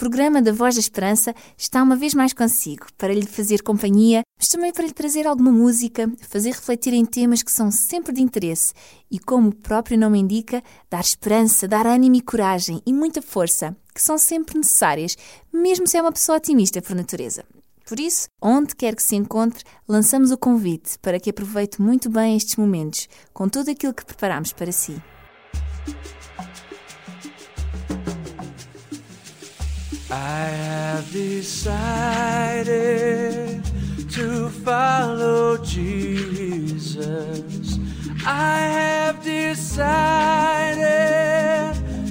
Programa da Voz da Esperança está uma vez mais consigo, para lhe fazer companhia, mas também para lhe trazer alguma música, fazer refletir em temas que são sempre de interesse e, como o próprio nome indica, dar esperança, dar ânimo e coragem e muita força, que são sempre necessárias, mesmo se é uma pessoa otimista por natureza. Por isso, onde quer que se encontre, lançamos o convite para que aproveite muito bem estes momentos, com tudo aquilo que preparamos para si. I have decided to follow Jesus. I have decided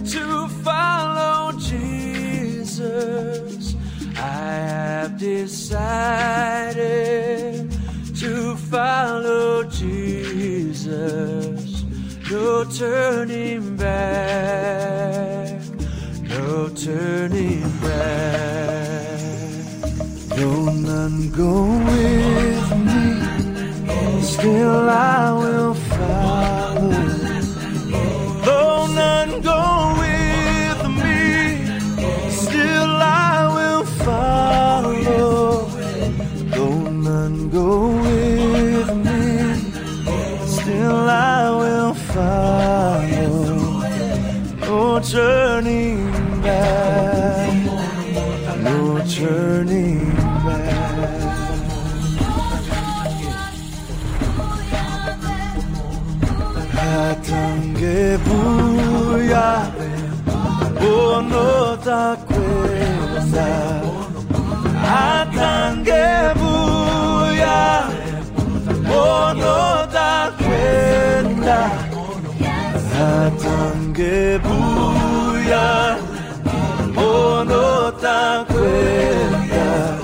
to follow Jesus. I have decided to follow Jesus. No turning back no turning back. Though none go with me, still I will follow. Though none go Hatange buya, bono da kwenda.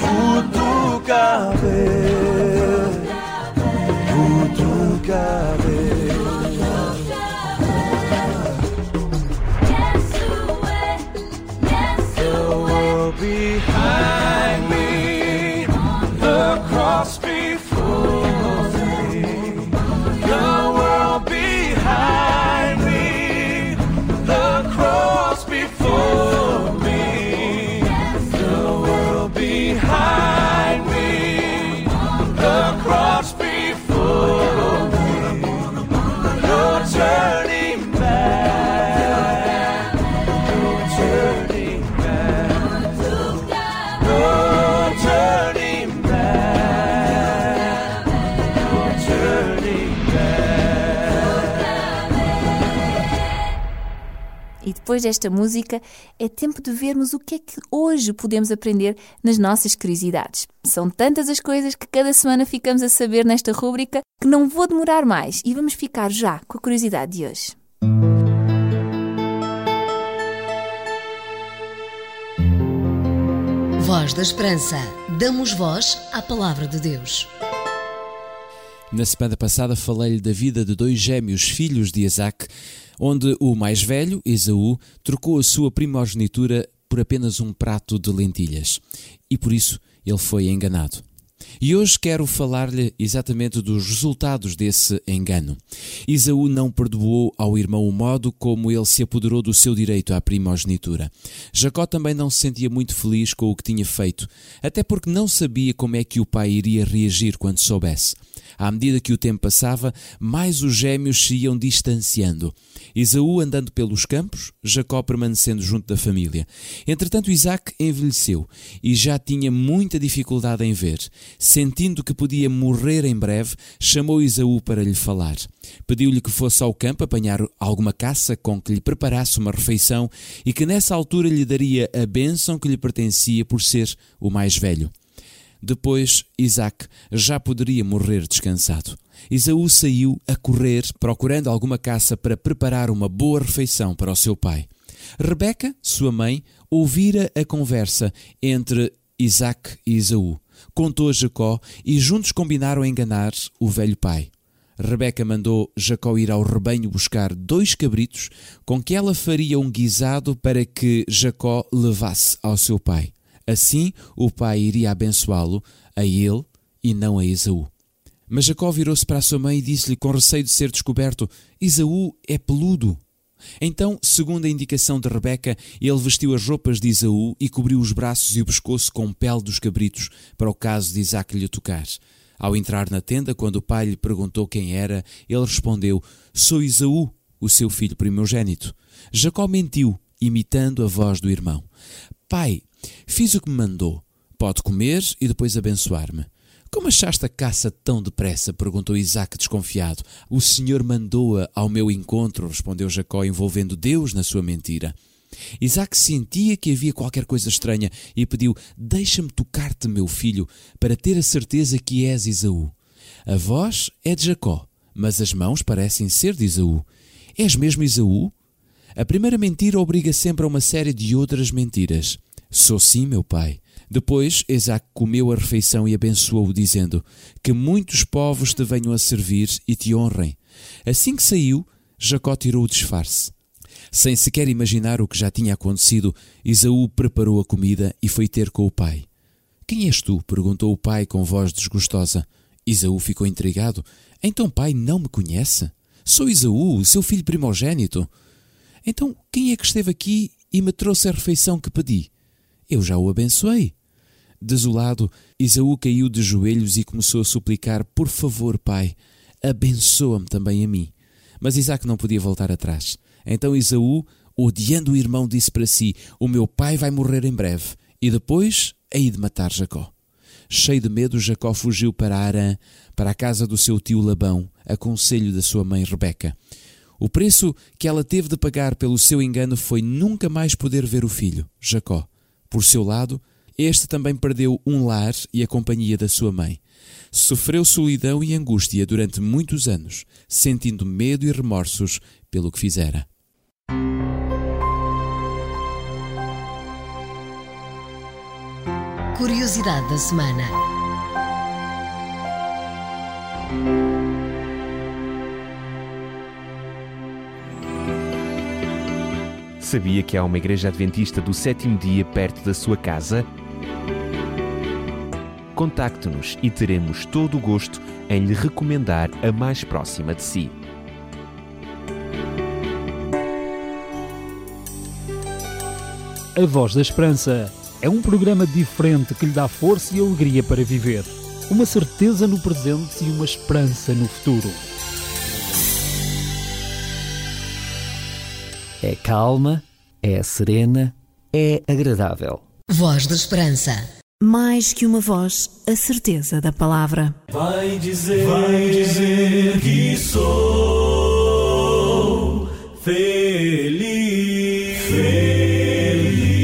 Futukabe, futukabe. The world behind me, the cross depois desta música, é tempo de vermos o que é que hoje podemos aprender nas nossas curiosidades. São tantas as coisas que cada semana ficamos a saber nesta rúbrica que não vou demorar mais e vamos ficar já com a curiosidade de hoje. Voz da Esperança. Damos voz à palavra de Deus. Na semana passada falei-lhe da vida de dois gêmeos filhos de Isaac, onde o mais velho, Esaú, trocou a sua primogenitura por apenas um prato de lentilhas. E por isso ele foi enganado. E hoje quero falar-lhe exatamente dos resultados desse engano. Esaú não perdoou ao irmão o modo como ele se apoderou do seu direito à primogenitura. Jacó também não se sentia muito feliz com o que tinha feito, até porque não sabia como é que o pai iria reagir quando soubesse. À medida que o tempo passava, mais os gêmeos se iam distanciando. Esaú andando pelos campos, Jacó permanecendo junto da família. Entretanto, Isaac envelheceu e já tinha muita dificuldade em ver. Sentindo que podia morrer em breve, chamou Esaú para lhe falar. Pediu-lhe que fosse ao campo apanhar alguma caça com que lhe preparasse uma refeição e que nessa altura lhe daria a bênção que lhe pertencia por ser o mais velho. Depois, Isaac já poderia morrer descansado. Esaú saiu a correr, procurando alguma caça para preparar uma boa refeição para o seu pai. Rebeca, sua mãe, ouvira a conversa entre Isaac e Esaú. contou a Jacó e juntos combinaram enganar o velho pai. Rebeca mandou Jacó ir ao rebanho buscar dois cabritos com que ela faria um guisado para que Jacó levasse ao seu pai. Assim o pai iria abençoá-lo a ele e não a Esaú. Mas Jacó virou-se para a sua mãe e disse-lhe, com receio de ser descoberto: Esaú é peludo. Então, segundo a indicação de Rebeca, ele vestiu as roupas de Esaú e cobriu os braços e o pescoço com pele dos cabritos, para o caso de Isaac lhe tocar. Ao entrar na tenda, quando o pai lhe perguntou quem era, ele respondeu: Sou Esaú, o seu filho primogênito. Jacó mentiu, imitando a voz do irmão. Pai, fiz o que me mandou. Pode comer e depois abençoar-me. Como achaste a caça tão depressa? perguntou Isaac desconfiado. O Senhor mandou-a ao meu encontro, respondeu Jacó, envolvendo Deus na sua mentira. Isaac sentia que havia qualquer coisa estranha e pediu: Deixa-me tocar-te, meu filho, para ter a certeza que és Esaú. A voz é de Jacó, mas as mãos parecem ser de Esaú. És mesmo Esaú? A primeira mentira obriga sempre a uma série de outras mentiras. Sou sim, meu pai. Depois, Isaac comeu a refeição e abençoou-o, dizendo: Que muitos povos te venham a servir e te honrem. Assim que saiu, Jacó tirou o disfarce. Sem sequer imaginar o que já tinha acontecido, Esaú preparou a comida e foi ter com o pai. Quem és tu? perguntou o pai com voz desgostosa. Esaú ficou intrigado. Então, pai, não me conhece? Sou Esaú, o seu filho primogênito. Então, quem é que esteve aqui e me trouxe a refeição que pedi? Eu já o abençoei. Desolado, Esaú caiu de joelhos e começou a suplicar: Por favor, pai, abençoa-me também a mim. Mas Isaac não podia voltar atrás. Então Esaú, odiando o irmão, disse para si: O meu pai vai morrer em breve, e depois hei de matar Jacó. Cheio de medo, Jacó fugiu para Arã, para a casa do seu tio Labão, a conselho da sua mãe Rebeca. O preço que ela teve de pagar pelo seu engano foi nunca mais poder ver o filho, Jacó. Por seu lado, este também perdeu um lar e a companhia da sua mãe. Sofreu solidão e angústia durante muitos anos, sentindo medo e remorsos pelo que fizera. Curiosidade da semana. Sabia que há uma igreja adventista do sétimo dia perto da sua casa? Contacte-nos e teremos todo o gosto em lhe recomendar a mais próxima de si. A Voz da Esperança é um programa diferente que lhe dá força e alegria para viver, uma certeza no presente e uma esperança no futuro. É calma, é serena, é agradável. Voz da Esperança. Mais que uma voz, a certeza da palavra. Vai dizer, vai dizer que sou feliz, feliz.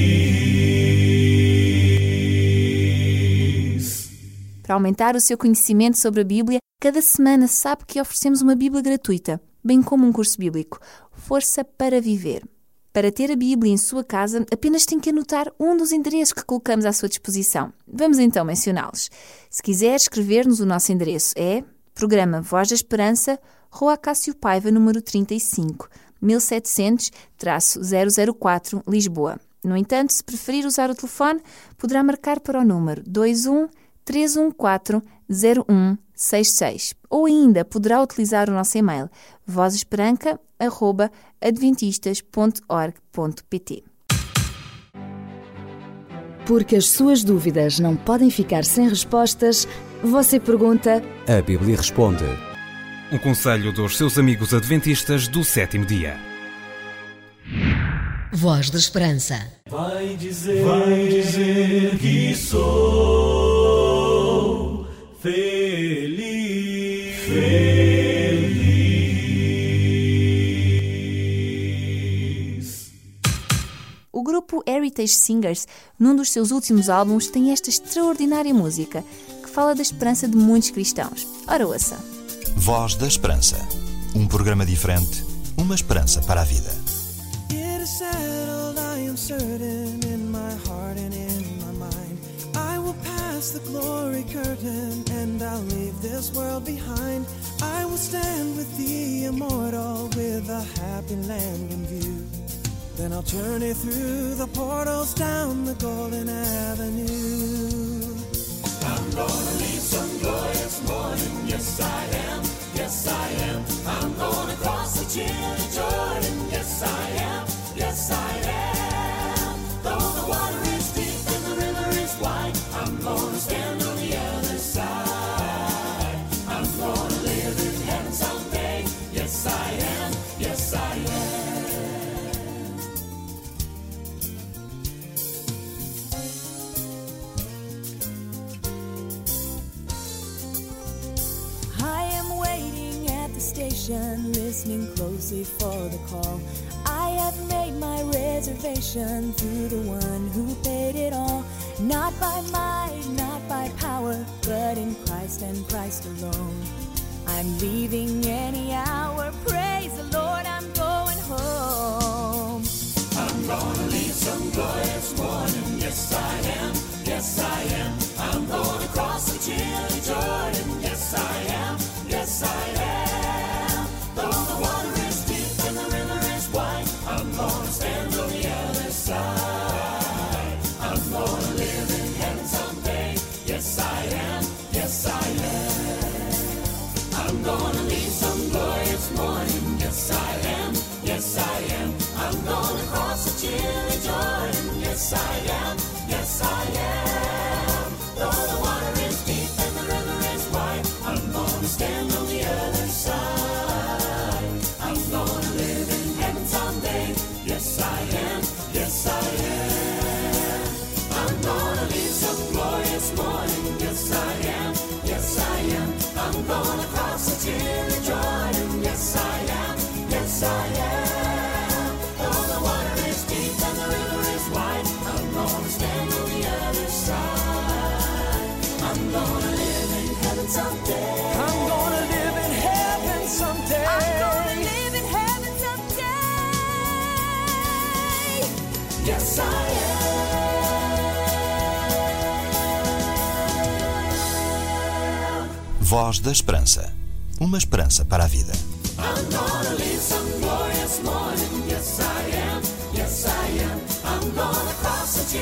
Para aumentar o seu conhecimento sobre a Bíblia, cada semana sabe que oferecemos uma Bíblia gratuita, bem como um curso bíblico. Força para Viver. Para ter a Bíblia em sua casa, apenas tem que anotar um dos endereços que colocamos à sua disposição. Vamos então mencioná-los. Se quiser escrever-nos, o nosso endereço é Programa Voz da Esperança, Rua Cássio Paiva, número 35, 1700-004, Lisboa. No entanto, se preferir usar o telefone, poderá marcar para o número 21 314 0166 ou ainda poderá utilizar o nosso e-mail vozesperanca.adventistas.org.pt Porque as suas dúvidas não podem ficar sem respostas, você pergunta A Bíblia responde. Um conselho dos seus amigos adventistas do sétimo dia. Voz da Esperança. Vai dizer, vai dizer que sou feliz, Heritage Singers, num dos seus últimos álbuns, tem esta extraordinária música que fala da esperança de muitos cristãos. Ora, ouça! Voz da Esperança. Um programa diferente, uma esperança para a vida. the glory curtain and I'll leave this world behind. I will stand with the immortal with a happy land in view. Then I'll journey through the portals down the golden avenue. station, listening closely for the call. I have made my reservation through the one who paid it all. Not by might, not by power, but in Christ and Christ alone. I'm leaving any hour. Praise the Lord, I'm going home. I'm gonna leave some. Voz da Esperança. Uma esperança para a vida. I'm gonna live some glorious morning. Yes, I am. Yes, I am. I'm gonna cross the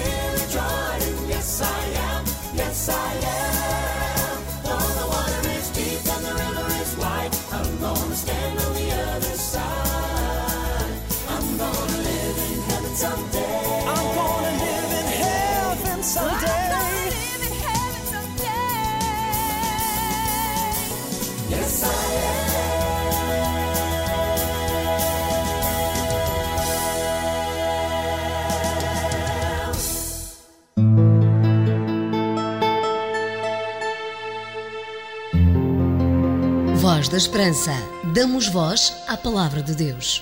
Jordan. Yes, I am. Yes, I am. The water is deep and the river is wide. I'm gonna stand alone. da Esperança. Damos voz à palavra de Deus.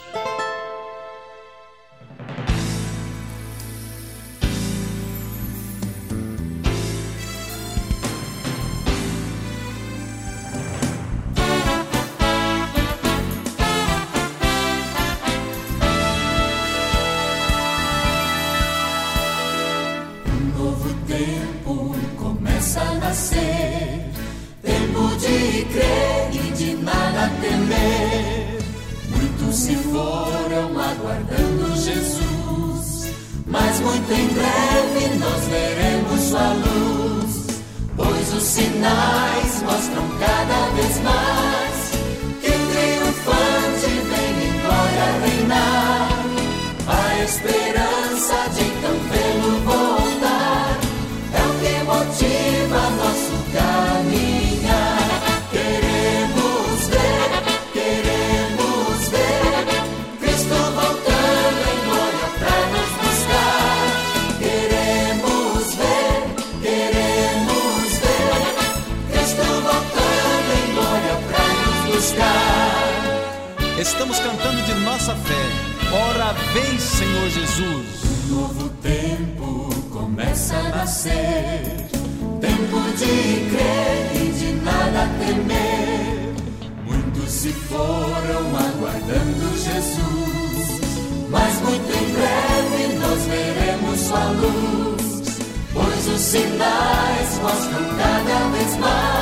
os sinais mostram cada vez mais. Senhor Jesus. Um novo tempo começa a nascer, tempo de crer e de nada temer. Muitos se foram aguardando Jesus, mas muito em breve nós veremos sua luz, pois os sinais mostram cada vez mais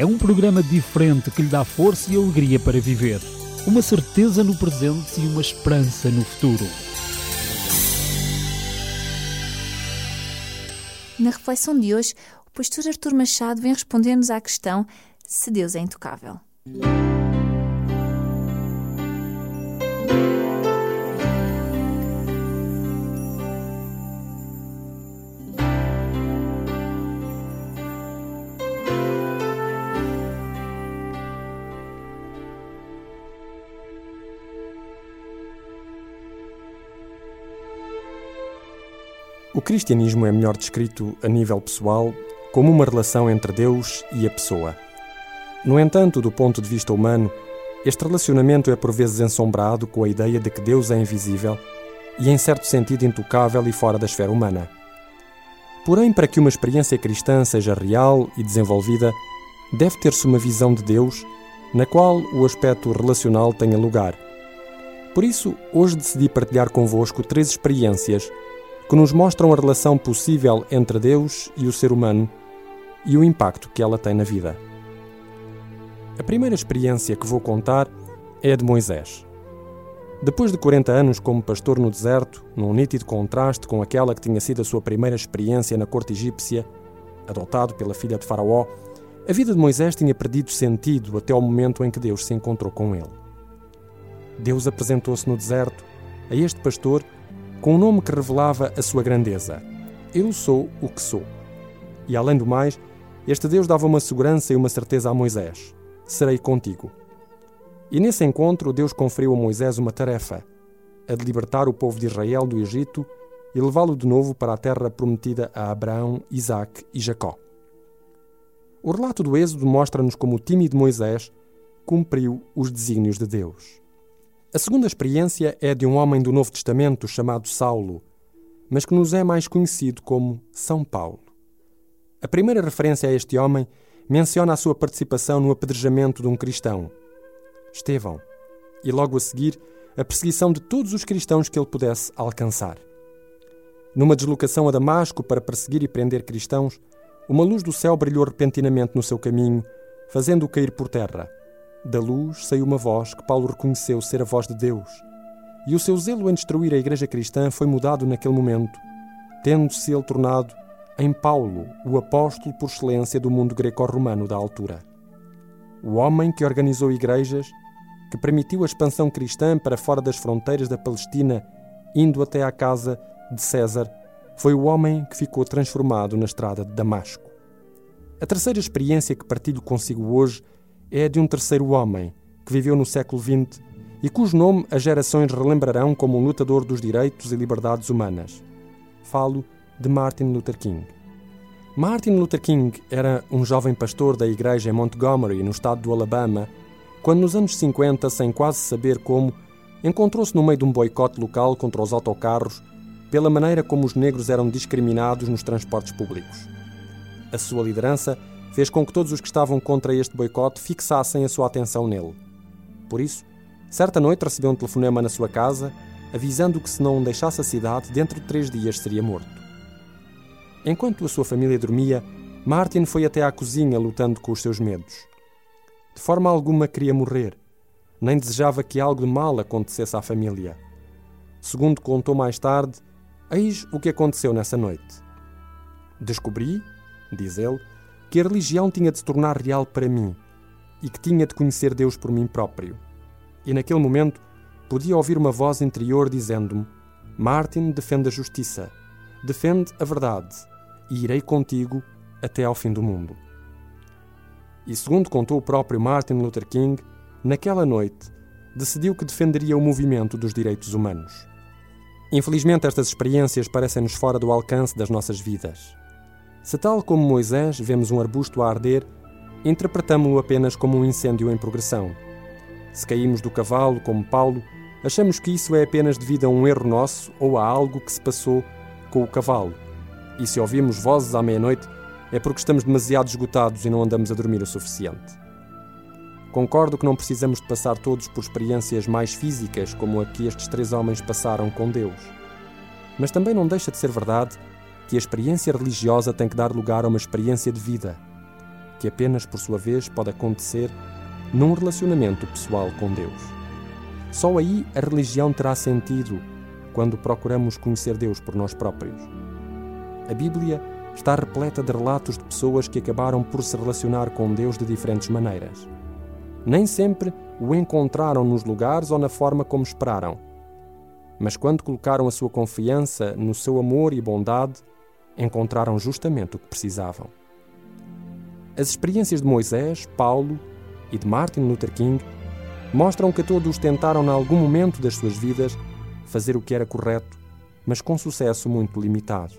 é um programa diferente que lhe dá força e alegria para viver. Uma certeza no presente e uma esperança no futuro. Na reflexão de hoje, o pastor Artur Machado vem responder-nos à questão se Deus é intocável. Cristianismo é melhor descrito a nível pessoal como uma relação entre Deus e a pessoa. No entanto, do ponto de vista humano, este relacionamento é por vezes ensombrado com a ideia de que Deus é invisível e, em certo sentido, intocável e fora da esfera humana. Porém, para que uma experiência cristã seja real e desenvolvida, deve ter-se uma visão de Deus na qual o aspecto relacional tenha lugar. Por isso, hoje decidi partilhar convosco três experiências que nos mostram a relação possível entre Deus e o ser humano e o impacto que ela tem na vida. A primeira experiência que vou contar é a de Moisés. Depois de 40 anos como pastor no deserto, num nítido contraste com aquela que tinha sido a sua primeira experiência na corte egípcia, adotado pela filha de Faraó, a vida de Moisés tinha perdido sentido até ao momento em que Deus se encontrou com ele. Deus apresentou-se no deserto a este pastor com um nome que revelava a sua grandeza. Eu sou o que sou. E além do mais, este Deus dava uma segurança e uma certeza a Moisés: serei contigo. E nesse encontro, Deus conferiu a Moisés uma tarefa: a de libertar o povo de Israel do Egito e levá-lo de novo para a terra prometida a Abraão, Isaque e Jacó. O relato do Êxodo mostra-nos como o tímido Moisés cumpriu os desígnios de Deus. A segunda experiência é de um homem do Novo Testamento chamado Saulo, mas que nos é mais conhecido como São Paulo. A primeira referência a este homem menciona a sua participação no apedrejamento de um cristão, Estevão, e logo a seguir a perseguição de todos os cristãos que ele pudesse alcançar. Numa deslocação a Damasco para perseguir e prender cristãos, uma luz do céu brilhou repentinamente no seu caminho, fazendo-o cair por terra. Da luz saiu uma voz que Paulo reconheceu ser a voz de Deus, e o seu zelo em destruir a igreja cristã foi mudado naquele momento, tendo-se ele tornado em Paulo o apóstolo por excelência do mundo greco-romano da altura. O homem que organizou igrejas, que permitiu a expansão cristã para fora das fronteiras da Palestina, indo até à casa de César, foi o homem que ficou transformado na estrada de Damasco. A terceira experiência que partilho consigo hoje é de um terceiro homem que viveu no século XX e cujo nome as gerações relembrarão como um lutador dos direitos e liberdades humanas. Falo de Martin Luther King. Martin Luther King era um jovem pastor da igreja em Montgomery, no estado do Alabama, quando nos anos 50, sem quase saber como, encontrou-se no meio de um boicote local contra os autocarros pela maneira como os negros eram discriminados nos transportes públicos. A sua liderança fez com que todos os que estavam contra este boicote fixassem a sua atenção nele. Por isso, certa noite recebeu um telefonema na sua casa avisando que se não deixasse a cidade, dentro de três dias seria morto. Enquanto a sua família dormia, Martin foi até à cozinha lutando com os seus medos. De forma alguma queria morrer, nem desejava que algo de mal acontecesse à família. Segundo contou mais tarde, eis o que aconteceu nessa noite. Descobri, diz ele, que a religião tinha de se tornar real para mim e que tinha de conhecer Deus por mim próprio. E naquele momento podia ouvir uma voz interior dizendo-me: Martin defende a justiça, defende a verdade, e irei contigo até ao fim do mundo. E segundo contou o próprio Martin Luther King, naquela noite decidiu que defenderia o movimento dos direitos humanos. Infelizmente, estas experiências parecem-nos fora do alcance das nossas vidas. Se, tal como Moisés, vemos um arbusto a arder, interpretamo-lo apenas como um incêndio em progressão. Se caímos do cavalo, como Paulo, achamos que isso é apenas devido a um erro nosso ou a algo que se passou com o cavalo. E se ouvimos vozes à meia-noite, é porque estamos demasiado esgotados e não andamos a dormir o suficiente. Concordo que não precisamos de passar todos por experiências mais físicas como a que estes três homens passaram com Deus. Mas também não deixa de ser verdade que a experiência religiosa tem que dar lugar a uma experiência de vida, que apenas por sua vez pode acontecer num relacionamento pessoal com Deus. Só aí a religião terá sentido quando procuramos conhecer Deus por nós próprios. A Bíblia está repleta de relatos de pessoas que acabaram por se relacionar com Deus de diferentes maneiras. Nem sempre o encontraram nos lugares ou na forma como esperaram. Mas quando colocaram a sua confiança no seu amor e bondade, encontraram justamente o que precisavam. As experiências de Moisés, Paulo e de Martin Luther King mostram que todos tentaram, em algum momento das suas vidas, fazer o que era correto, mas com sucesso muito limitado.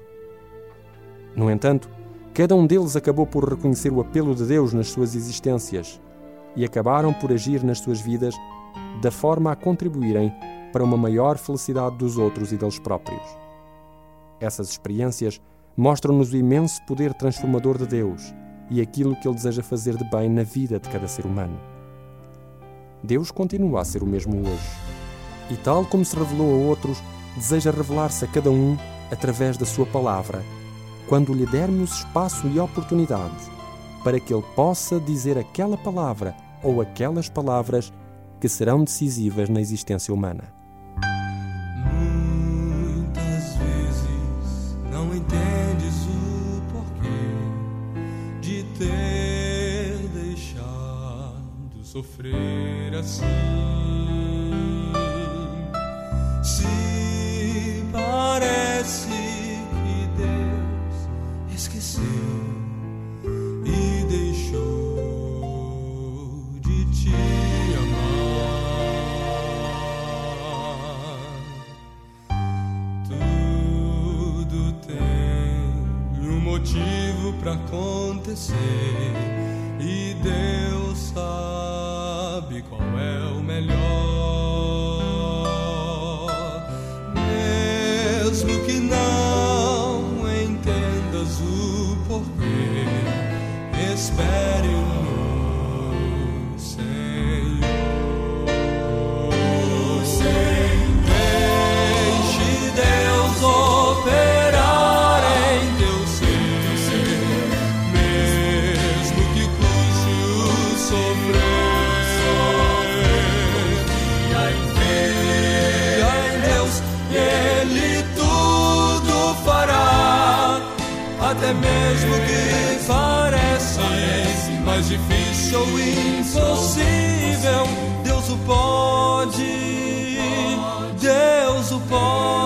No entanto, cada um deles acabou por reconhecer o apelo de Deus nas suas existências e acabaram por agir nas suas vidas da forma a contribuírem para uma maior felicidade dos outros e deles próprios. Essas experiências mostram-nos o imenso poder transformador de Deus e aquilo que Ele deseja fazer de bem na vida de cada ser humano. Deus continua a ser o mesmo hoje. E, tal como se revelou a outros, deseja revelar-se a cada um através da Sua palavra, quando lhe dermos espaço e oportunidade para que ele possa dizer aquela palavra ou aquelas palavras que serão decisivas na existência humana. Sofrer assim. Se parece que Deus esqueceu e deixou de te amar. Tudo tem um motivo para acontecer até mesmo que pareça mais difícil ou impossível. Deus o pode, Deus o pode,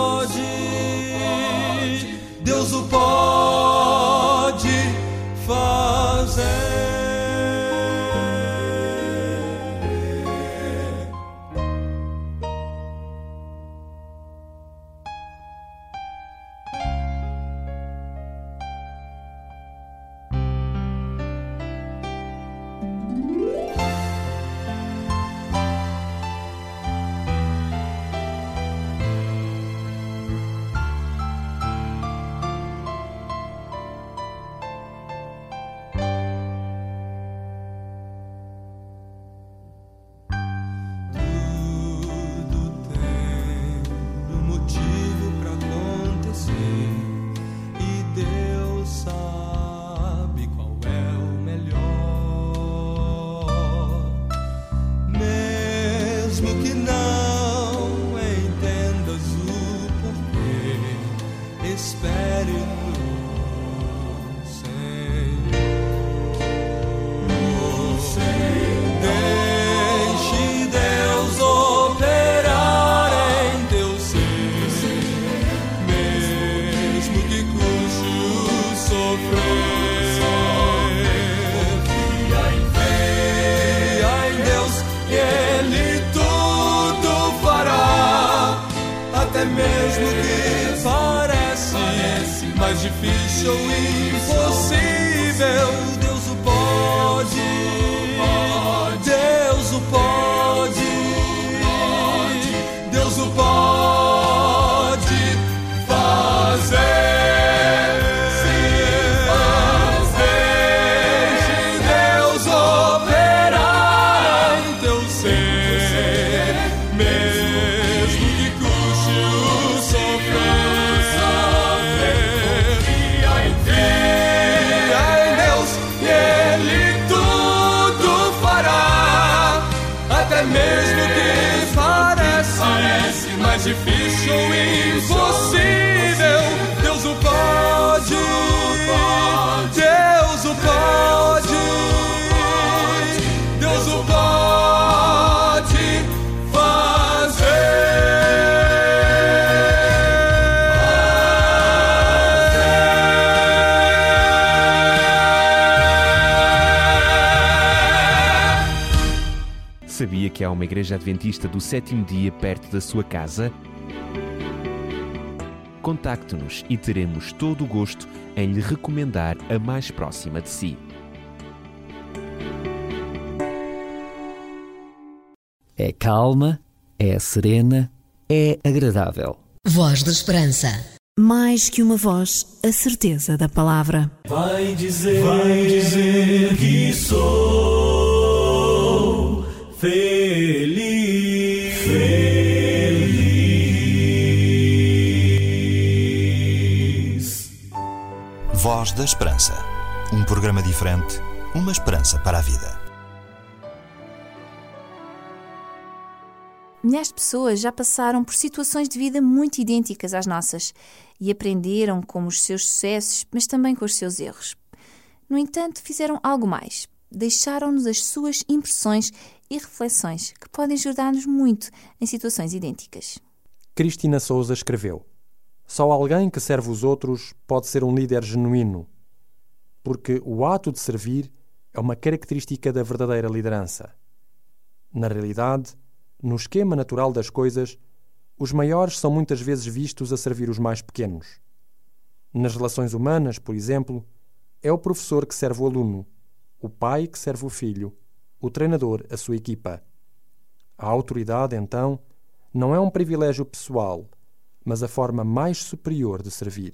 difícil impossível. Deus o pode, Deus o pode, Deus o pode Sabia que há uma igreja adventista do sétimo dia perto da sua casa? Contacte-nos e teremos todo o gosto em lhe recomendar a mais próxima de si. É calma, é serena, é agradável. Voz da Esperança. Mais que uma voz, a certeza da palavra. Vai dizer, vai dizer que sou feliz, Voz da Esperança. Um programa diferente, uma esperança para a vida. Milhares de pessoas já passaram por situações de vida muito idênticas às nossas e aprenderam com os seus sucessos, mas também com os seus erros. No entanto, fizeram algo mais. Deixaram-nos as suas impressões e reflexões que podem ajudar-nos muito em situações idênticas. Cristina Souza escreveu: Só alguém que serve os outros pode ser um líder genuíno, porque o ato de servir é uma característica da verdadeira liderança. Na realidade, no esquema natural das coisas, os maiores são muitas vezes vistos a servir os mais pequenos. Nas relações humanas, por exemplo, é o professor que serve o aluno, o pai que serve o filho, o treinador a sua equipa. A autoridade, então, não é um privilégio pessoal, mas a forma mais superior de servir.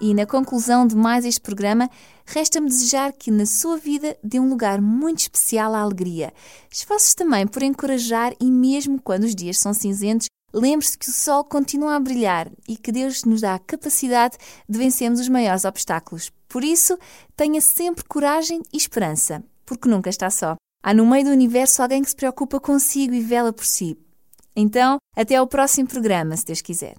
E na conclusão de mais este programa, resta-me desejar que na sua vida dê um lugar muito especial à alegria. Esforce-se também por encorajar e mesmo quando os dias são cinzentos, lembre-se que o sol continua a brilhar e que Deus nos dá a capacidade de vencermos os maiores obstáculos. Por isso, tenha sempre coragem e esperança, porque nunca está só. Há no meio do universo alguém que se preocupa consigo e vela por si. Então, até ao próximo programa, se Deus quiser.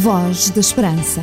Voz da Esperança.